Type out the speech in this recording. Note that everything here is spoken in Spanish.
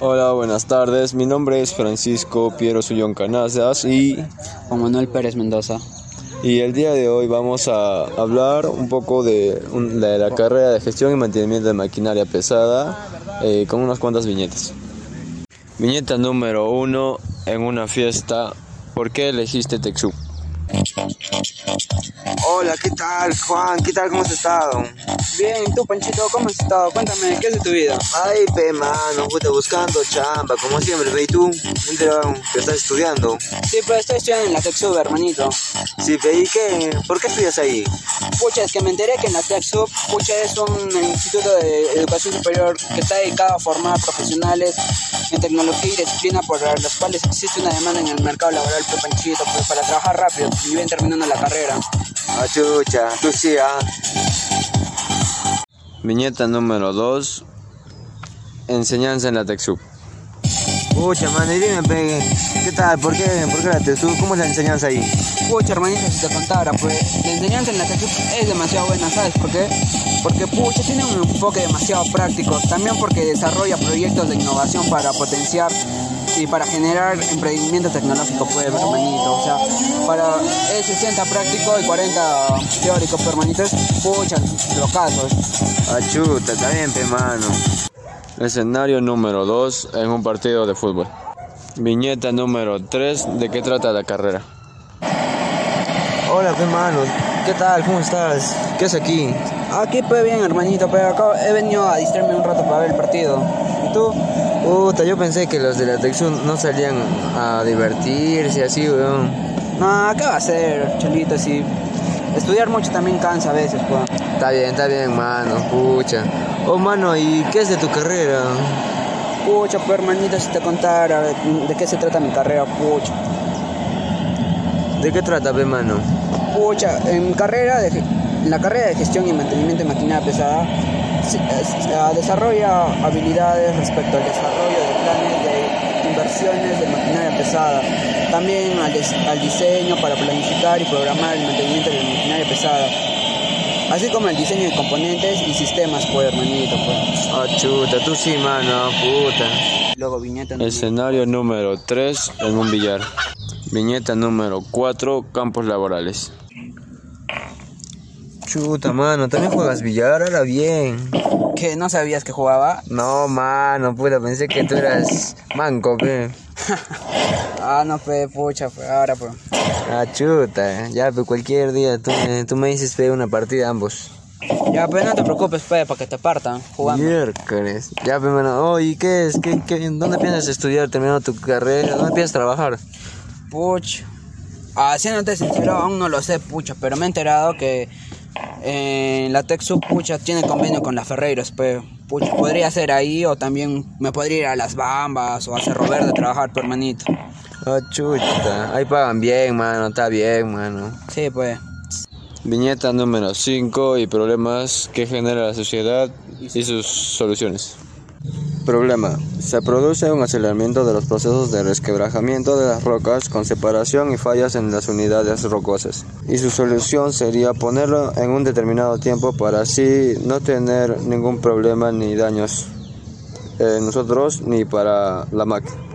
Hola, buenas tardes. Mi nombre es Francisco Piero Sullón Canazas y, Juan Manuel Pérez Mendoza. y el día de hoy vamos a hablar un poco de, la carrera de gestión y mantenimiento de maquinaria pesada eh, con unas cuantas viñetas. Viñeta número uno en una fiesta. ¿Por qué elegiste Texú? Hola, ¿qué tal, Juan? ¿Qué tal? ¿Cómo has estado? Bien, ¿y tú, Panchito, cómo has estado? Cuéntame, ¿qué es de tu vida? Ay, pe, mano, puta, buscando chamba, como siempre, ¿y tú? Me entero que estás estudiando. Sí, pues estoy estudiando en la TechSub, hermanito. Sí, pe, ¿y qué? ¿Por qué estudias ahí? Pucha, es que me enteré que en la TechSub, pucha, es un instituto de educación superior que está dedicado a formar profesionales en tecnología y disciplina por las cuales existe una demanda en el mercado laboral, pues, Panchito, pues, para trabajar rápido y bien terminando la carrera. Ah, chucha, tú sí, ah. Viñeta número dos. Enseñanza en la Texú. Pucha, mano, y dime, ¿qué tal? ¿Por qué? ¿Por qué la TESU? ¿Cómo es la enseñanza ahí? Pucha, hermanito, si te contara, pues la enseñanza en la TechSub es demasiado buena, ¿sabes por qué? Porque, pucha, tiene un enfoque demasiado práctico. También porque desarrolla proyectos de innovación para potenciar y para generar emprendimiento tecnológico, pues, hermanito. O sea, para es 60 práctico y 40 teórico, pues, hermanito. Es, pucha, los casos. Ah, chuta, está bien, pe, mano. Escenario número 2 en un partido de fútbol. Viñeta número 3. ¿De qué trata la carrera? Hola, pe, mano, ¿qué tal? ¿Cómo estás? ¿Qué haces aquí? Aquí, pues, bien, hermanito, pero acá he venido a distraerme un rato para ver el partido. ¿Y tú? Puta, yo pensé que los de la TEXU no salían a divertirse así, weón. No, ¿qué va a ser, cholito? Si estudiar mucho también cansa a veces, pues. Está bien, está bien, mano, pucha. Oh, mano, ¿y qué es de tu carrera? Pucha, pues hermanito, si te contara de, de qué se trata mi carrera, pucha. ¿De qué trata, pe, mano? Pucha, en carrera, de, en la carrera de gestión y mantenimiento de maquinaria pesada, se- se- ah, desarrolla habilidades respecto al desarrollo de planes de inversiones de maquinaria pesada. También al, des- al diseño para planificar y programar el mantenimiento de la maquinaria pesada. Así como el diseño de componentes y sistemas, pues, hermanito, pues. Ah, chuta, tú sí, mano, puta. Luego viñeta. Escenario número 3 en un billar. Viñeta número 4. Campos laborales. Chuta, mano, también juegas billar, ahora bien. ¿Qué? ¿No sabías que jugaba? No, mano, puta, pensé que tú eras manco, pe. Ah, no, pues, pucha, pues, ahora, pues. Ah, chuta, ya, pe, cualquier día tú me, tú me dices, pe, una partida ambos. Ya, pues no te preocupes, pues, para que te partan jugando. Miércoles. Ya, pe, mano, oh, ¿y qué es? ¿Qué, qué, ¿Dónde piensas estudiar terminando tu carrera? ¿Dónde piensas trabajar? Pucha. Ah, siéndote sincero, aún no lo sé, pucha, pero me he enterado que eh, la Texu, pucha, tiene convenio con la Ferreiros, pues, pucha, podría ser ahí o también me podría ir a las Bambas o a Cerro Verde a trabajar, pues, hermanito. Ah, chuta, ahí pagan bien, mano, está bien, mano. Sí, pues. Viñeta número 5 y problemas que genera la sociedad y sus soluciones. Problema. Se produce un aceleramiento de los procesos de resquebrajamiento de las rocas con separación y fallas en las unidades rocosas. Y su solución sería ponerlo en un determinado tiempo para así no tener ningún problema ni daños eh, nosotros ni para la máquina.